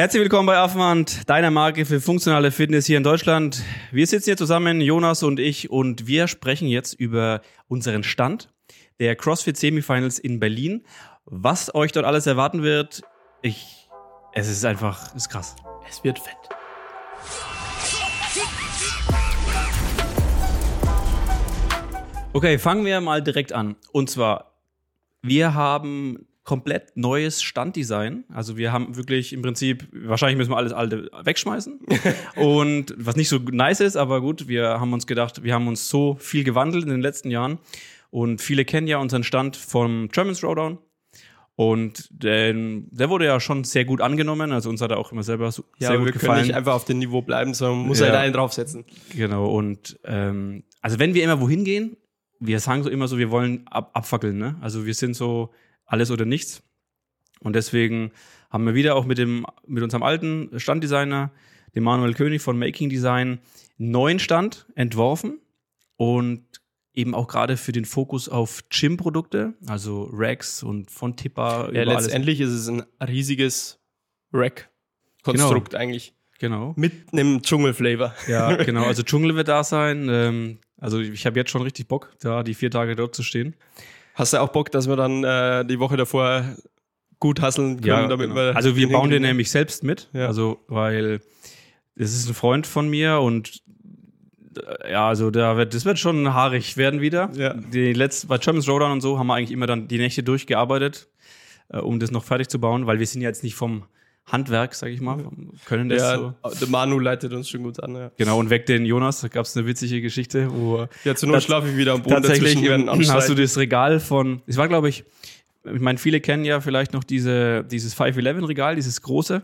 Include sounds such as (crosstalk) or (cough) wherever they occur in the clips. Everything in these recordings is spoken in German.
Herzlich willkommen bei Affenhand, deiner Marke für funktionale Fitness hier in Deutschland. Wir sitzen hier zusammen, Jonas und ich, und wir sprechen jetzt über unseren Stand der CrossFit Semifinals in Berlin. Was euch dort alles erwarten wird, ich, es ist einfach, es ist krass. Es wird fett. Okay, fangen wir mal direkt an. Und zwar, wir haben komplett neues Standdesign. Also wir haben wirklich im Prinzip, wahrscheinlich müssen wir alles alte wegschmeißen. (laughs) und was nicht so nice ist, aber gut, wir haben uns gedacht, wir haben uns so viel gewandelt in den letzten Jahren. Und viele kennen ja unseren Stand vom German Throwdown. Und den, der wurde ja schon sehr gut angenommen. Also uns hat er auch immer selber so, Ja, sehr gut wir gefallen. können nicht einfach auf dem Niveau bleiben, sondern muss Ja. halt einen draufsetzen. Genau, und ähm, also wenn wir immer wohin gehen, wir sagen so immer so, wir wollen ab, abfackeln, ne? Also wir sind so alles oder nichts. Und deswegen haben wir wieder auch mit dem, mit unserem alten Standdesigner, dem Manuel König von Making Design, einen neuen Stand entworfen und eben auch gerade für den Fokus auf Gym-Produkte, also Racks und von Tipper. Ja, über alles. letztendlich ist es ein riesiges Rack-Konstrukt eigentlich. Genau. Mit einem Dschungel-Flavor. Ja, (laughs) genau. Also Dschungel wird da sein. Ähm, also ich habe jetzt schon richtig Bock, da die vier Tage dort zu stehen. Hast du auch Bock, dass wir dann äh, die Woche davor gut hasseln können, damit genau. wir. also wir bauen den nämlich selbst mit. Ja. Also, weil es ist ein Freund von mir und äh, ja, also da wird, das wird schon haarig werden wieder. Ja. Die letzten, bei German Throwdown und so haben wir eigentlich immer dann die Nächte durchgearbeitet, äh, um das noch fertig zu bauen, weil wir sind ja jetzt nicht vom Handwerk, sag ich mal, vom- können das Ja, so. der Manu leitet uns schon gut an. Ja, Genau, und weg den Jonas, da gab es eine witzige Geschichte, wo ja zur Not schlafe ich wieder am Boden tatsächlich werden hast du das Regal von, es war glaube ich, ich meine, viele kennen ja vielleicht noch diese, dieses 511-Regal, dieses große.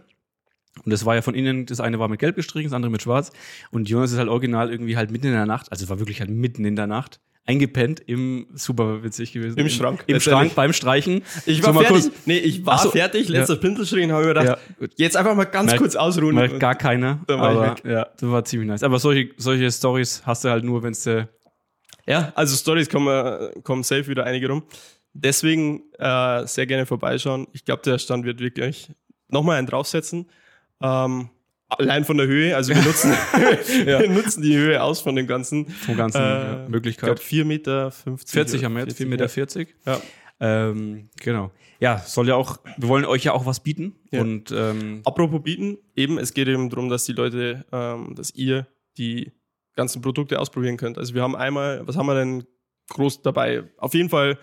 Und das war ja von innen, das eine war mit gelb gestrichen, das andere mit schwarz. Und Jonas ist halt original irgendwie halt mitten in der Nacht, also es war wirklich halt mitten in der Nacht, eingepennt im, super witzig gewesen. Im Schrank, Im. Schrank beim Streichen. Ich So war mal fertig. kurz- nee, ich war so. fertig, letzter Ja. Pinselstrich, habe ich gedacht, Ja, jetzt einfach mal ganz Merkt- kurz ausruhen. merkt gar keiner. Dann war ich aber weg. ja, das war ziemlich nice. Aber solche, solche Stories hast du halt nur, wenn du Ja, also Stories kommen, kommen safe wieder einige rum. Deswegen äh, sehr gerne vorbeischauen. Ich glaube, der Stand wird wirklich nochmal einen draufsetzen. Ähm, allein von der Höhe, also wir nutzen, (laughs) (laughs) wir nutzen die Höhe aus von dem Ganzen. vom ganzen Äh, ja, Ich Möglichkeit. glaube 4 Meter 50. 40 haben wir jetzt, 4,40 Meter. ja. 40. Ja. Ähm, genau. Ja, soll ja auch, wir wollen euch ja auch was bieten. Ja. Und ähm, Apropos bieten, eben, es geht eben darum, dass die Leute, ähm, dass ihr die ganzen Produkte ausprobieren könnt. Also wir haben einmal, was haben wir denn groß dabei? Auf jeden Fall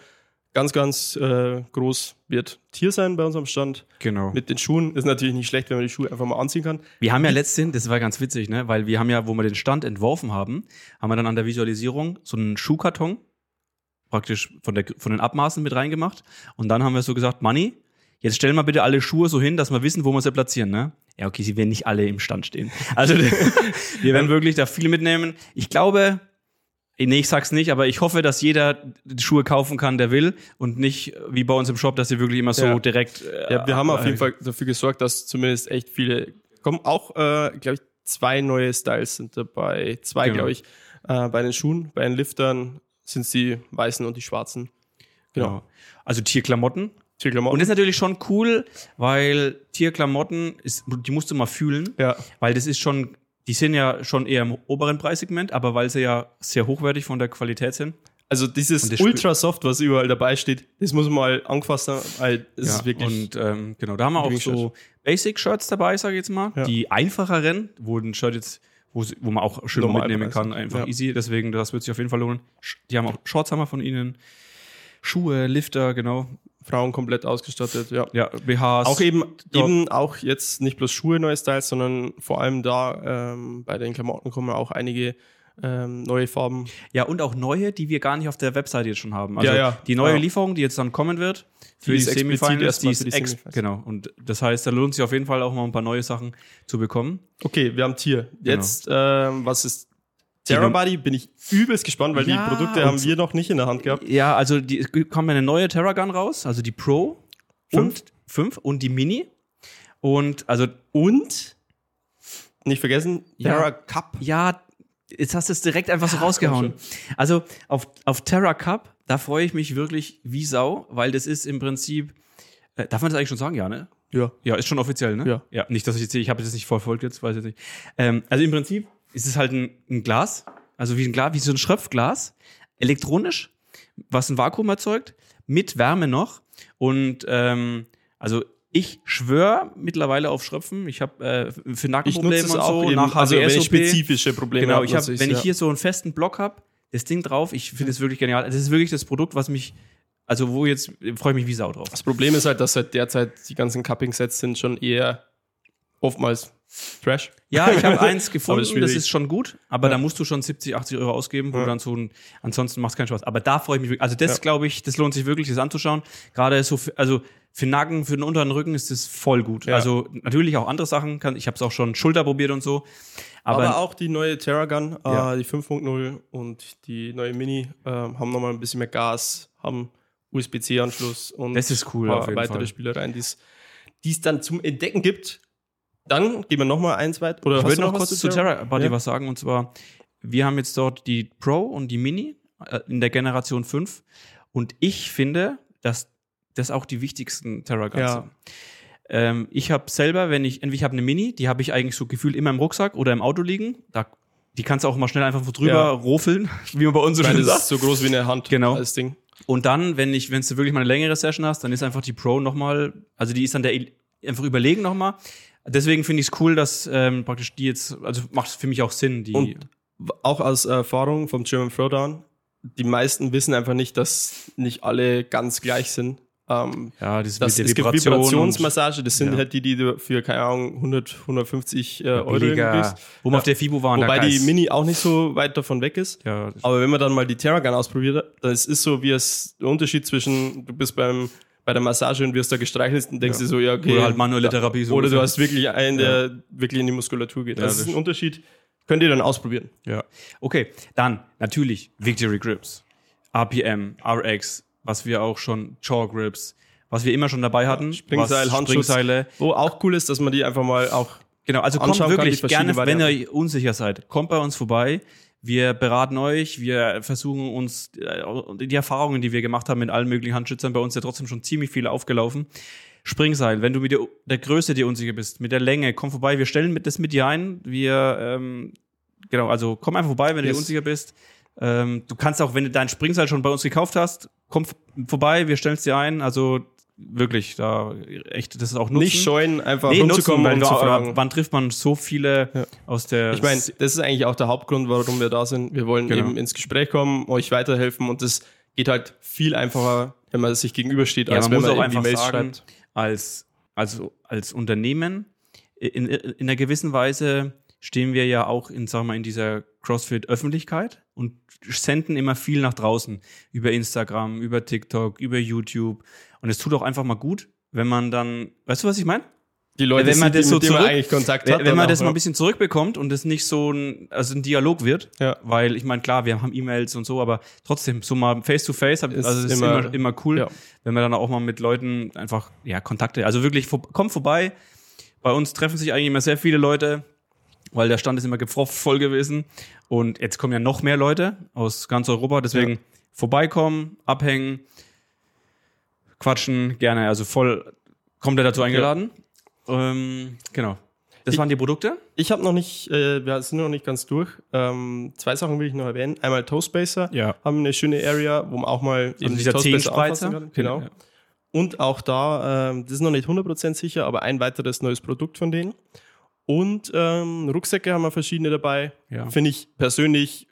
ganz, ganz äh, groß wird Tier sein bei unserem Stand. genau. Mit den Schuhen ist natürlich nicht schlecht, wenn man die Schuhe einfach mal anziehen kann. Wir haben ja letztens, das war ganz witzig, ne? Weil wir haben ja, wo wir den Stand entworfen haben, haben wir dann an der Visualisierung so einen Schuhkarton praktisch von, der, von den Abmaßen mit reingemacht. Und dann haben wir so gesagt, Manni, jetzt stellen wir bitte alle Schuhe so hin, dass wir wissen, wo wir sie platzieren, ne? Ja, okay, sie werden nicht alle im Stand stehen. Also (laughs) wir werden wirklich da viel mitnehmen. Ich glaube, nee, ich sag's nicht, aber ich hoffe, dass jeder die Schuhe kaufen kann, der will und nicht wie bei uns im Shop, dass sie wirklich immer so Ja. direkt. äh, Ja, wir haben auf äh, jeden Fall dafür gesorgt, dass zumindest echt viele kommen. Auch, äh, glaube ich, zwei neue Styles sind dabei. Zwei, Genau. glaube ich. Äh, bei den Schuhen, bei den Liftern sind es die weißen und die schwarzen. Genau. Genau. Also Tierklamotten. Tierklamotten. Und das ist natürlich schon cool, weil Tierklamotten, ist, die musst du mal fühlen, ja. weil das ist schon, die sind ja schon eher im oberen Preissegment, aber weil sie ja sehr hochwertig von der Qualität sind. Also dieses Und das spü- Ultra Soft, was überall dabei steht, das muss man mal angefasst haben, weil es ist wirklich. und ähm, genau, da haben wir auch so Basic-Shirts dabei, sage ich jetzt mal. Ja. Die einfacheren, wo ein Shirt jetzt, wo, sie- wo man auch schön Normal mitnehmen Preis. kann, einfach Ja. easy. Deswegen, das wird sich auf jeden Fall lohnen. Die haben auch Shorts haben wir von ihnen. Schuhe, Lifter, genau. Frauen komplett ausgestattet, ja. Ja, BHs. Auch eben, Ja. eben auch jetzt nicht bloß Schuhe neue Styles, sondern vor allem da ähm, bei den Klamotten kommen auch einige ähm, neue Farben. Ja, und auch neue, die wir gar nicht auf der Webseite jetzt schon haben. Also Ja, ja. die neue Ja. Lieferung, die jetzt dann kommen wird, für Die die, Semifinals, die ist ex genau. Und das heißt, da lohnt sich auf jeden Fall auch mal ein paar neue Sachen zu bekommen. Okay, wir haben Tier. Genau. Jetzt, ähm, was ist Terrabody? Bin ich übelst gespannt, weil Ja, die Produkte haben wir noch nicht in der Hand gehabt. Ja, also die, es kommt eine neue Terragun raus, also die Pro Fünf? und fünf und die Mini. Und also Und, nicht vergessen, Ja. Terra Cup. ja, jetzt hast du es direkt einfach so rausgehauen. Also auf, auf Terra Cup, da freue ich mich wirklich wie Sau, weil das ist im Prinzip, äh, darf man das eigentlich schon sagen, ja, ne? Ja. Ja, ist schon offiziell, ne? Ja. Ja, nicht, dass ich jetzt, ich habe das nicht verfolgt jetzt, weiß ich nicht. Ähm, also im Prinzip ist es halt ein, ein Glas, also wie ein Glas, wie so ein Schröpfglas, elektronisch, was ein Vakuum erzeugt, mit Wärme noch. Und ähm, also ich schwöre mittlerweile auf Schröpfen. Ich habe äh, für Nackenprobleme und auch so eben, nach also wenn ich spezifische Probleme Genau, ich hab, wenn ich hier so einen festen Block habe, das Ding drauf, ich finde es wirklich genial. Das ist wirklich das Produkt, was mich, also wo jetzt freue ich mich wie Sau drauf. Das Problem ist halt, dass seit derzeit die ganzen Cupping-Sets sind schon eher oftmals Trash. Ja, ich habe (laughs) eins Aber gefunden, ist das schwierig. ist schon gut, aber Ja. da musst du schon 70, 80 Euro ausgeben, wo Ja. du dann so ein, ansonsten macht es keinen Spaß. Aber da freue ich mich wirklich. Also das Ja. glaube ich, das lohnt sich wirklich, das anzuschauen. Gerade so, für, also für Nacken, für den unteren Rücken ist das voll gut. Ja. Also natürlich auch andere Sachen, kann, ich habe es auch schon Schulter probiert und so. Aber, Aber, auch die neue Terragun, Ja. äh, die 5.0 und die neue Mini äh, haben nochmal ein bisschen mehr Gas, haben USB-C-Anschluss und Das ist cool, ein auf paar jeden weitere. Spielereien, die es dann zum Entdecken gibt. Dann gehen wir nochmal eins weit. Oder ich würde noch was kurz zu Terra Body Ja. was sagen und zwar, wir haben jetzt dort die Pro und die Mini äh, in der Generation 5 und ich finde, dass das auch die wichtigsten Terra Guns Ja. sind. Ähm, ich habe selber, wenn ich, entweder ich habe eine Mini, die habe ich eigentlich so gefühlt immer im Rucksack oder im Auto liegen. Da, die kannst du auch mal schnell einfach drüber Ja. rofeln, (laughs) wie man bei uns so schön sagt. so groß wie eine Hand, Genau. das Ding. Und dann, wenn ich, wenn du wirklich mal eine längere Session hast, dann ist einfach die Pro nochmal, also die ist dann der einfach überlegen nochmal. Deswegen finde ich es cool, dass ähm, praktisch die jetzt, also macht für mich auch Sinn, die. Und auch aus Erfahrung vom German Throwdown, die meisten wissen einfach nicht, dass nicht alle ganz gleich sind. Ähm, ja, das das, es gibt Vibrationsmassage, das sind Ja. halt die, die du für, keine Ahnung, 100, 150 äh, Euro kriegst. wo wir Ja. auf der FIBO waren. Wobei die Mini auch nicht so weit davon weg ist. ja, Aber wenn man dann mal die Terragun ausprobiert das ist so wie es, der Unterschied zwischen, du bist beim, bei der Massage und wirst da gestreichelt und denkst Ja. dir so, ja, okay. Oder halt manuelle Therapie. So Oder du hast wirklich einen, der wirklich in die Muskulatur geht. Ja, das ist ein Unterschied. Könnt ihr dann ausprobieren. Ja. Okay, dann natürlich Victory Grips, RPM, RX, was wir auch schon, Jaw Grips, was wir immer schon dabei hatten. Springseil, was, Handschuss. Springseile. Wo auch cool ist, dass man die einfach mal auch Genau, also kommt wirklich gerne, wenn Varianten. ihr unsicher seid, kommt bei uns vorbei. Wir beraten euch, wir versuchen uns äh, die Erfahrungen, die wir gemacht haben mit allen möglichen Handschützern, bei uns ja trotzdem schon ziemlich viele aufgelaufen. Springseil, wenn du mit der, der Größe dir unsicher bist, mit der Länge, komm vorbei, wir stellen mit das mit dir ein. Wir, ähm, genau, also komm einfach vorbei, wenn du Yes. dir unsicher bist. Ähm, du kannst auch, wenn du dein Springseil schon bei uns gekauft hast, komm vorbei, wir stellen es dir ein. Also wirklich, da echt, das ist auch nutzen. nicht scheuen, einfach Nee, nutzen, weil fragen. wann trifft man so viele Ja. aus der Ich meine, das ist eigentlich auch der Hauptgrund, warum wir da sind. Wir wollen Genau. eben ins Gespräch kommen, euch weiterhelfen und das geht halt viel einfacher, wenn man sich gegenübersteht, ja, als man wenn man auch irgendwie einfach Mails sagen, schreibt. als, also als Unternehmen, in, in einer gewissen Weise stehen wir ja auch in, sagen wir mal, in dieser CrossFit-Öffentlichkeit und senden immer viel nach draußen über Instagram, über TikTok, über YouTube. Und es tut auch einfach mal gut, wenn man dann, weißt du, was ich meine? Die Leute, wenn man das so zurück- eigentlich Kontakt hat. wenn man auch, das mal ein bisschen zurückbekommt und es nicht so ein, also ein Dialog wird, Ja. weil ich meine, klar, wir haben E-Mails und so, aber trotzdem, so mal face to face, Ist also das ist immer- immer, immer cool, ja. wenn man dann auch mal mit Leuten einfach, ja, Kontakte, also wirklich, vor, kommt vorbei. Bei uns treffen sich eigentlich immer sehr viele Leute, weil der Stand ist immer gefropft voll gewesen. Und jetzt kommen ja noch mehr Leute aus ganz Europa, deswegen Ja. vorbeikommen, abhängen, quatschen, gerne, also voll, kommt er dazu eingeladen. Ähm, genau. Das Ich- waren die Produkte. Ich habe noch nicht, äh, wir sind noch nicht ganz durch. Ähm, zwei Sachen will ich noch erwähnen. Einmal Toastbaser. Ja. Haben eine schöne Area, wo man auch mal Also dieser kann. Genau. Ja. Und auch da, ähm, das ist noch nicht 100% sicher, aber ein weiteres neues Produkt von denen. Und ähm, Rucksäcke haben wir verschiedene dabei. Ja. Finde ich persönlich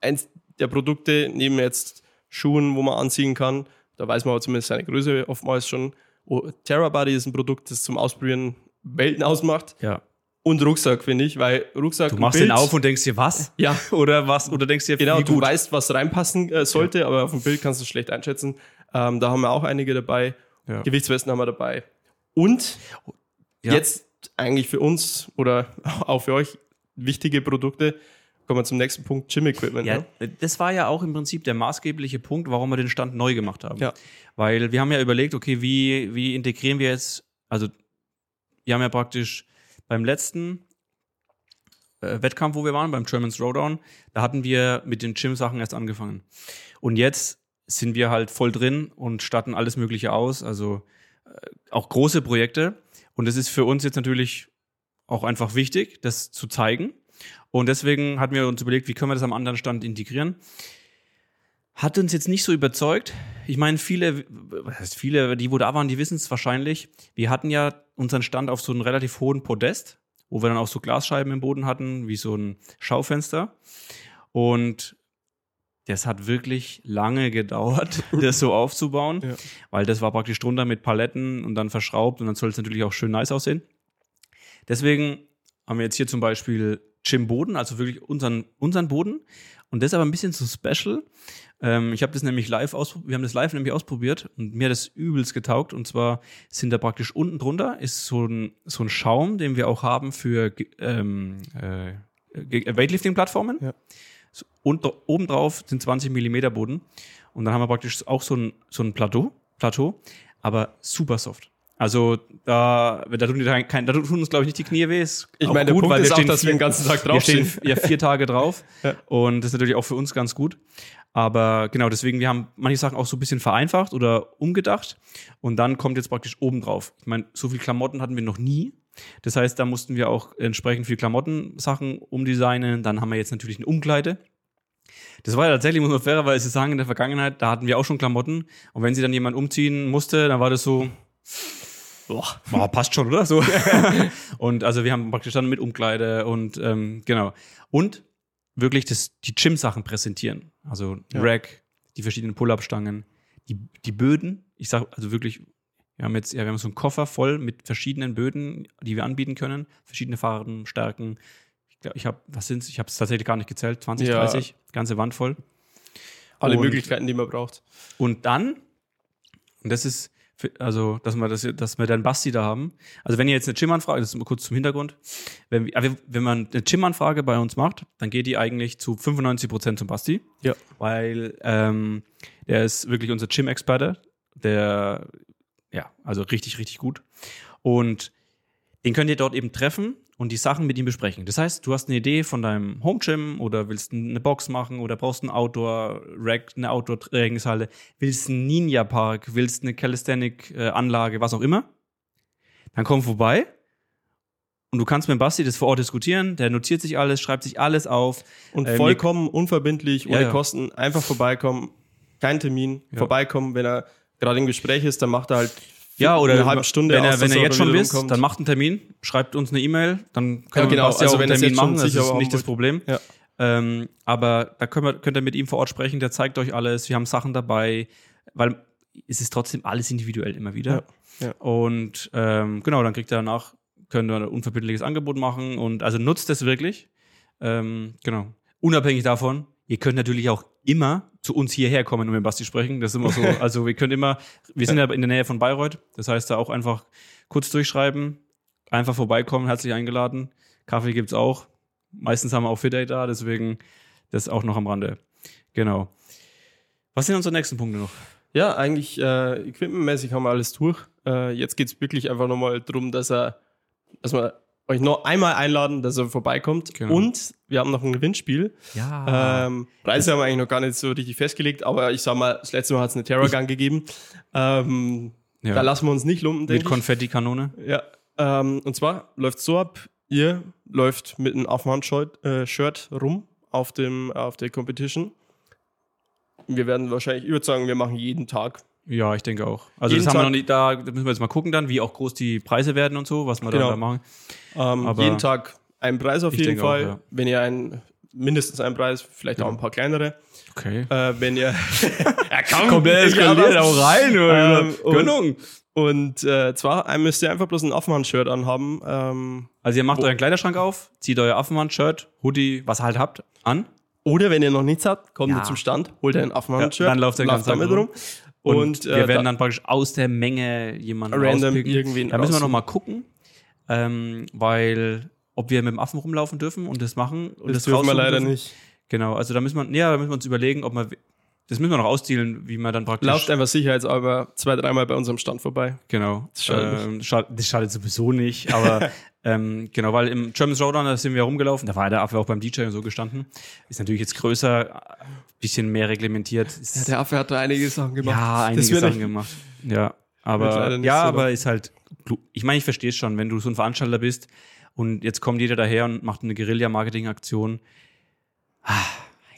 eins der Produkte neben jetzt Schuhen, wo man anziehen kann. Da weiß man aber zumindest seine Größe oftmals schon. Oh, Terrabody ist ein Produkt, das zum Ausprobieren Welten ausmacht. ja. Und Rucksack, finde ich, weil Rucksack. Du machst Bild, den auf und denkst dir, was? Ja, (laughs) Oder was? Oder denkst dir, genau, wie du gut? weißt, was reinpassen äh, sollte, aber auf dem Bild kannst du es schlecht einschätzen. Ähm, da haben wir auch einige dabei. Ja. Gewichtswesten haben wir dabei. Und Ja. jetzt eigentlich für uns oder (laughs) auch für euch wichtige Produkte. Kommen wir zum nächsten Punkt, Gym Equipment. Ja, Ne? das war ja auch im Prinzip der maßgebliche Punkt, warum wir den Stand neu gemacht haben. Ja. Weil wir haben ja überlegt, okay, wie, wie integrieren wir jetzt, also wir haben ja praktisch beim letzten äh, Wettkampf, wo wir waren, beim German Throwdown, da hatten wir mit den Gym-Sachen erst angefangen. Und jetzt sind wir halt voll drin und statten alles Mögliche aus. Also auch große Projekte. Und es ist für uns jetzt natürlich auch einfach wichtig, das zu zeigen. Und deswegen hatten wir uns überlegt, wie können wir das am anderen Stand integrieren. Hat uns jetzt nicht so überzeugt. Ich meine, viele, was heißt viele, die wo da waren, die wissen es wahrscheinlich. Wir hatten ja unseren Stand auf so einem relativ hohen Podest, wo wir dann auch so Glasscheiben im Boden hatten, wie so ein Schaufenster. Und das hat wirklich lange (laughs) gedauert, das so aufzubauen, Ja. weil das war praktisch drunter mit Paletten und dann verschraubt und dann soll es natürlich auch schön nice aussehen. Deswegen haben wir jetzt hier zum Beispiel Jim Boden, also wirklich unseren, unseren Boden. Und das ist aber ein bisschen so special. Ähm, ich habe das nämlich live aus, wir haben das live nämlich ausprobiert und mir hat das übelst getaugt. Und zwar sind da praktisch unten drunter ist so ein, so ein Schaum, den wir auch haben für ähm, äh, Ge- Weightlifting-Plattformen. Ja. Und obendrauf sind 20 Millimeter Boden. Und dann haben wir praktisch auch so ein, so ein Plateau, Plateau, aber super soft. Also da, da tun, die kein, da tun uns, glaube ich, nicht die Knie weh. Ist Ich meine, der gut, Punkt weil ist wir auch, stehen dass wir den vier- ganzen Tag wir stehen draufstehen. ja vier Tage drauf. (laughs) Ja. Und das ist natürlich auch für uns ganz gut. Aber genau, deswegen, wir haben manche Sachen auch so ein bisschen vereinfacht oder umgedacht. Und dann kommt jetzt praktisch oben drauf. Ich meine, so viel Klamotten hatten wir noch nie. Das heißt, da mussten wir auch entsprechend viel Klamottensachen umdesignen. Dann haben wir jetzt natürlich eine Umkleide. Das war ja tatsächlich, muss man fairerweise sagen, in der Vergangenheit, da hatten wir auch schon Klamotten. Und wenn sie dann jemand umziehen musste, dann war das so, boah, passt schon, oder? So. (laughs) und also wir haben praktisch dann mit Umkleide und ähm, genau. Und wirklich das, die Gym-Sachen präsentieren. Also Ja. Rack, die verschiedenen Pull-Up-Stangen, die, die Böden. Ich sag also wirklich, wir haben jetzt, ja, wir haben so einen Koffer voll mit verschiedenen Böden, die wir anbieten können. Verschiedene Farben, Stärken. Ich glaube, ich habe, was sind's? Ich habe es tatsächlich gar nicht gezählt. 20, Ja. 30, ganze Wand voll. Alle Und- Möglichkeiten, die man braucht. Und dann, und das ist, also, dass wir, das, dass wir dann Basti da haben. Also, wenn ihr jetzt eine Gym-Anfrage, das ist mal kurz zum Hintergrund, wenn, aber wenn man eine Gym-Anfrage bei uns macht, dann geht die eigentlich zu 95 Prozent zum Basti. Ja. Weil ähm, der ist wirklich unser Gym-Experte. Der, ja, also richtig, richtig gut. Und den könnt ihr dort eben treffen und die Sachen mit ihm besprechen. Das heißt, du hast eine Idee von deinem Home Gym oder willst eine Box machen oder brauchst ein Outdoor-Rack, eine Outdoor-Trainingshalle, willst einen Ninja-Park, willst eine Calisthenic-Anlage, was auch immer. Dann komm vorbei und du kannst mit Basti das vor Ort diskutieren. Der notiert sich alles, schreibt sich alles auf. Und Ähm, vollkommen unverbindlich, ohne Ja, ja. Kosten, einfach vorbeikommen, kein Termin, Ja. vorbeikommen. Wenn er gerade im Gespräch ist, dann macht er halt Ja, oder eine halbe Stunde wenn er, wenn er jetzt schon wisst, rumkommt. dann macht einen Termin, schreibt uns eine E-Mail, dann können Ja, wir genau. mit Basti Also auch wenn einen er Termin machen, das ist nicht das. Problem. Ja. Ähm, aber da wir, könnt ihr mit ihm vor Ort sprechen, der zeigt euch alles, wir haben Sachen dabei, weil es ist trotzdem alles individuell immer wieder. Ja, ja. Und ähm, genau, dann kriegt er danach, können wir ein unverbindliches Angebot machen und also nutzt es wirklich. Ähm, genau. Unabhängig davon, ihr könnt natürlich auch immer zu uns hierher kommen und mit Basti sprechen. Das ist immer so, (laughs) also wir können immer, wir sind ja in der Nähe von Bayreuth, das heißt da auch einfach kurz durchschreiben, einfach vorbeikommen, herzlich eingeladen. Kaffee gibt's auch. Meistens haben wir auch Fit Day da, deswegen das auch noch am Rande. Genau. Was sind unsere nächsten Punkte noch? Ja, eigentlich äh, equipmentmäßig haben wir alles durch. Äh, jetzt geht's wirklich einfach nochmal drum, dass er, dass wir euch noch einmal einladen, dass er vorbeikommt. Genau. Und wir haben noch ein Gewinnspiel. Ja. Ähm, Preise haben wir eigentlich noch gar nicht so richtig festgelegt, aber ich sag mal, das letzte Mal hat es eine Terror-Gun gegeben. Ähm, ja. Da lassen wir uns nicht lumpen, Mit. Konfettikanone. Ja, ähm, und zwar läuft so ab, ihr läuft mit einem Affenhand-Shirt äh, Shirt rum auf, dem, auf der Competition. Wir werden wahrscheinlich, ich würde sagen, wir machen jeden Tag. Ja, ich denke auch. Also Jeden das haben wir noch nicht, da müssen wir jetzt mal gucken dann, wie auch groß die Preise werden und so, was wir Genau. da machen. Ähm, Aber- jeden Tag einen Preis auf jeden denke auch, Fall. ja. Wenn ihr einen, mindestens einen Preis, vielleicht auch Ja. ein paar kleinere. Okay. Äh, wenn ihr, (laughs) ja, komm, Komplett eskaliert, auch rein, oder? Ähm, und- Gönnung. Und äh, zwar müsst ihr einfach bloß ein Affenhand-Shirt anhaben. Ähm, Also ihr macht euren Kleiderschrank auf, zieht euer Affenmann-Shirt, Hoodie, was ihr halt habt, an. oder wenn ihr noch nichts habt, kommt Ja. ihr zum Stand, holt ihr ein Affenhand-Shirt, Ja, dann lauft ihr ganzen damit Tag rum. Und, Und, wir äh, werden da- dann praktisch aus der Menge jemanden Random rauspicken. irgendwen Da müssen wir noch raussuchen. mal gucken, ähm, weil ob wir mit dem Affen rumlaufen dürfen und das machen und Das, dürfen wir leider dürfen. nicht. Genau, also da müssen wir, ja, da müssen wir uns überlegen, ob wir, das müssen wir noch ausdealen, wie man dann praktisch. Lauft einfach sicherheitshalber zwei, dreimal bei unserem Stand vorbei. Genau. Das schadet ähm, schadet, das schadet sowieso nicht, aber (laughs) ähm, genau, weil im German Showdown, da sind wir rumgelaufen, da war der Affe auch beim DJ und so gestanden. Ist natürlich jetzt größer, bisschen mehr reglementiert. Ist, Affe hat da einige Sachen ja, einige Sachen gemacht. Ja. Aber ja, so aber ist halt, ich meine, ich verstehe es schon, wenn du so ein Veranstalter bist und jetzt kommt jeder daher und macht eine Guerilla-Marketing-Aktion. Ah,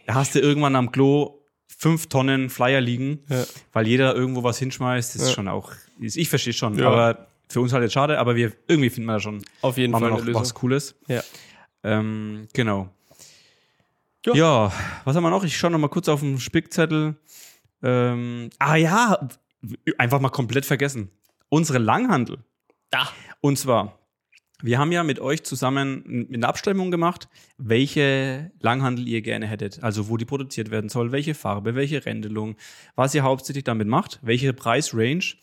Da hast du irgendwann am Klo fünf Tonnen Flyer liegen, Ja. weil jeder irgendwo was hinschmeißt. Das ist Ja. schon auch, ist- ich verstehe schon, Ja. aber für uns halt jetzt schade, aber wir irgendwie finden wir da schon Auf jeden Fall noch was Cooles. Ja. Ähm, genau. Ja. Ja. was haben wir noch? Ich schaue noch mal kurz auf den Spickzettel. Ähm, ah ja, einfach mal komplett vergessen. Unsere Langhandel. Da. Und zwar, wir haben ja mit euch zusammen eine Abstimmung gemacht, welche Langhandel ihr gerne hättet. Also wo die produziert werden soll, welche Farbe, welche Rändelung, was ihr hauptsächlich damit macht, welche Preisrange.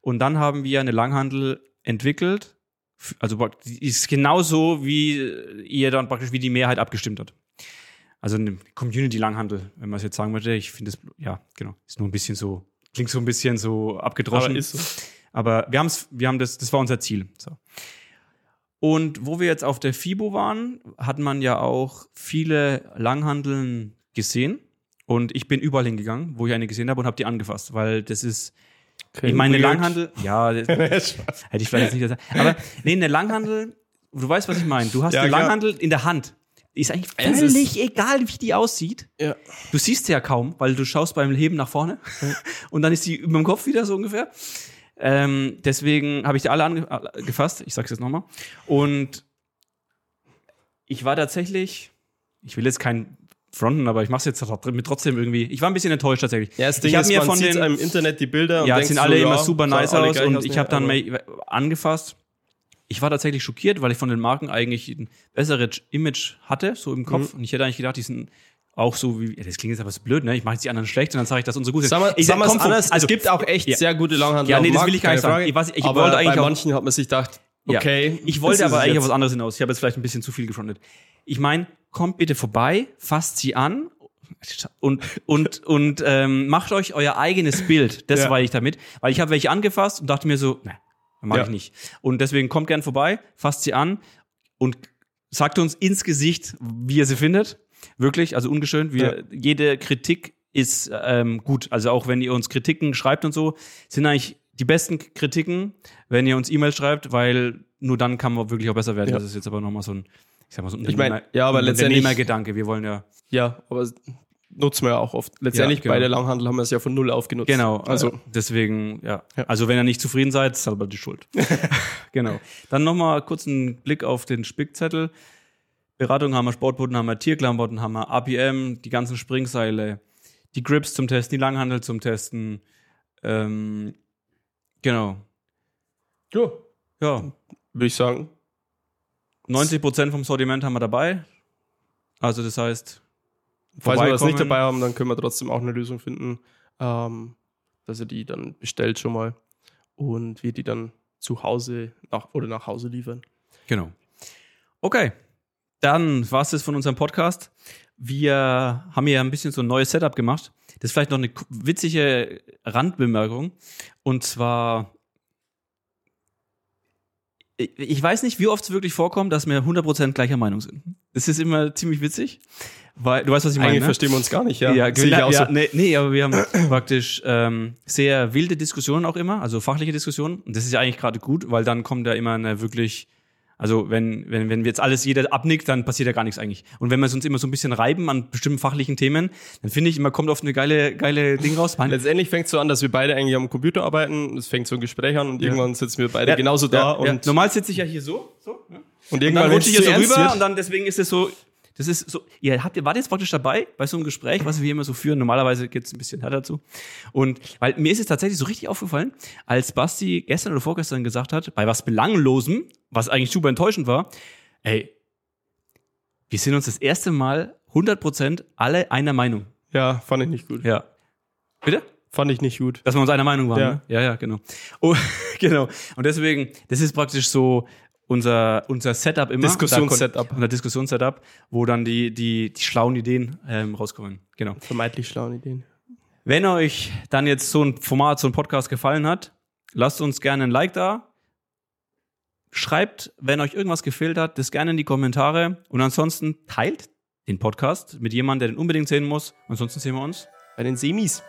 Und dann haben wir eine Langhandel entwickelt. Also ist genauso, wie ihr dann praktisch, wie die Mehrheit abgestimmt hat. Also eine Community-Langhandel, wenn man es jetzt sagen möchte. Ich finde es, ja, genau, ist nur ein bisschen so, klingt so ein bisschen so abgedroschen. Aber ist so. Aber wir haben's, wir haben das, das war unser Ziel. So. Und wo wir jetzt auf der FIBO waren, hat man ja auch viele Langhandeln gesehen. Und ich bin überall hingegangen, wo ich eine gesehen habe und habe die angefasst, weil das ist, ich meine, eine. Langhandel, ja, (laughs) das, hätte ich vielleicht jetzt nicht gesagt. Aber nee, eine Langhandel, du weißt, was ich meine. Du hast Ja, eine klar. Langhandel in der Hand. Ist eigentlich völlig egal, wie die aussieht. Ja. Du siehst sie ja kaum, weil du schaust beim Heben nach vorne (laughs) und dann ist sie über dem Kopf wieder so ungefähr. Ähm, deswegen habe ich die alle angefasst. Ich sag's jetzt nochmal. Und ich war tatsächlich, ich will jetzt kein Fronten, aber ich mache es jetzt trotzdem- mit trotzdem irgendwie. Ich war ein bisschen enttäuscht tatsächlich. Ja, das Ding ich habe mir von den im Internet die Bilder ja, denkt sind so, alle immer ja, super nice aus und aus, ich habe dann mal angefasst. Ich war tatsächlich schockiert, weil ich von den Marken eigentlich ein besseres Image hatte, so im Mhm. Kopf. Und ich hätte eigentlich gedacht, die sind auch so wie, ja, das klingt jetzt aber so blöd, ne? Ich mache jetzt die anderen schlecht und dann sage ich, dass unsere gut sind. Sag mal, ich sag mal anders, also, es gibt auch echt ja. sehr gute Langhandel. Ja, nee, das will ich gar nicht sagen. Ich weiß- ich aber wollte eigentlich bei manchen hat man sich gedacht, Ja. okay. Ich wollte aber eigentlich auf was anderes hinaus. Ich habe jetzt vielleicht ein bisschen zu viel gefrontet. Ich meine, kommt bitte vorbei, fasst sie an und, und, und ähm, macht euch euer eigenes Bild. Das Ja. war ich damit. Weil ich habe welche angefasst und dachte mir so, ne, mag Ja. ich nicht. Und deswegen kommt gern vorbei, fasst sie an und sagt uns ins Gesicht, wie ihr sie findet. Wirklich, also ungeschönt. Wir, Ja. Jede Kritik ist ähm, gut. Also auch wenn ihr uns Kritiken schreibt und so, sind eigentlich die besten Kritiken, wenn ihr uns E-Mail schreibt, weil nur dann kann man wirklich auch besser werden. Ja. Das ist jetzt aber nochmal so ein, ich sag mal so ein Ich mein, ja, aber letztendlich- Unternehmergedanke. Wir wollen ja, Ja, aber nutzen wir ja auch oft. Letztendlich Ja, genau. bei der Langhandel haben wir es ja von null aufgenutzt. genau. Also, Also deswegen, ja. Ja. Also wenn ihr nicht zufrieden seid, ist selber die Schuld. (laughs) (laughs) genau. Dann nochmal kurz einen Blick auf den Spickzettel. Beratung haben wir, Sportboden haben wir, Tierklamotten haben wir, APM, die ganzen Springseile, die Grips zum Testen, die Langhandel zum Testen. Ähm, genau. ja, Ja, würde ich sagen. 90% vom Sortiment haben wir dabei. Also das heißt, Falls wir das nicht dabei haben, dann können wir trotzdem auch eine Lösung finden, ähm, dass ihr die dann bestellt schon mal und wir die dann zu Hause nach, oder nach Hause liefern. Genau. Okay, dann war es das von unserem Podcast. Wir haben ja ein bisschen so ein neues Setup gemacht. Das ist vielleicht noch eine witzige Randbemerkung. Und zwar, ich- weiß nicht, wie oft es wirklich vorkommt, dass wir 100% gleicher Meinung sind. Das ist immer ziemlich witzig, weil du weißt, was ich meine. Eigentlich ne? verstehen wir uns gar nicht, ja. Ja, ja, ja nee, nee, aber wir haben (clears throat) praktisch ähm, sehr wilde Diskussionen auch immer, also fachliche Diskussionen. Und das ist ja eigentlich gerade gut, weil dann kommt da immer eine wirklich, also wenn, wenn, wenn wir jetzt alles jeder abnickt, dann passiert ja gar nichts eigentlich. Und wenn wir uns immer so ein bisschen reiben an bestimmten fachlichen Themen, dann finde ich, immer kommt oft eine geile, geile Ding raus. Letztendlich fängt es so an, dass wir beide eigentlich am Computer arbeiten. Es fängt so ein Gespräch an und Ja. irgendwann sitzen wir beide Ja, genauso da ja, und, normal sitze ich ja hier so, so ja. und irgendwann rutsche ich hier so rüber ernst und wird, dann deswegen ist es so, das ist so, ihr habt, ihr wart jetzt praktisch dabei bei so einem Gespräch, was wir immer so führen. Normalerweise geht es ein bisschen härter zu. Und weil mir ist es tatsächlich so richtig aufgefallen, als Basti gestern oder vorgestern gesagt hat, bei was Belanglosem, was eigentlich super enttäuschend war, ey, wir sind uns das erste Mal 100% alle einer Meinung. ja, fand ich nicht gut. Ja. Bitte? Fand ich nicht gut. Dass wir uns einer Meinung waren. Ja. Ne? ja, ja, genau. Oh, (laughs) genau. Und deswegen, das ist praktisch so unser, unser Setup immer. Diskussionssetup. Unser Diskussionssetup, wo dann die, die, die schlauen Ideen ähm, rauskommen. Genau. Vermeintlich schlaue Ideen. Wenn euch dann jetzt so ein Format, so ein Podcast gefallen hat, lasst uns gerne ein Like da. Schreibt, wenn euch irgendwas gefehlt hat, das gerne in die Kommentare. Und ansonsten teilt den Podcast mit jemandem, der den unbedingt sehen muss. Ansonsten sehen wir uns Bei den Semis.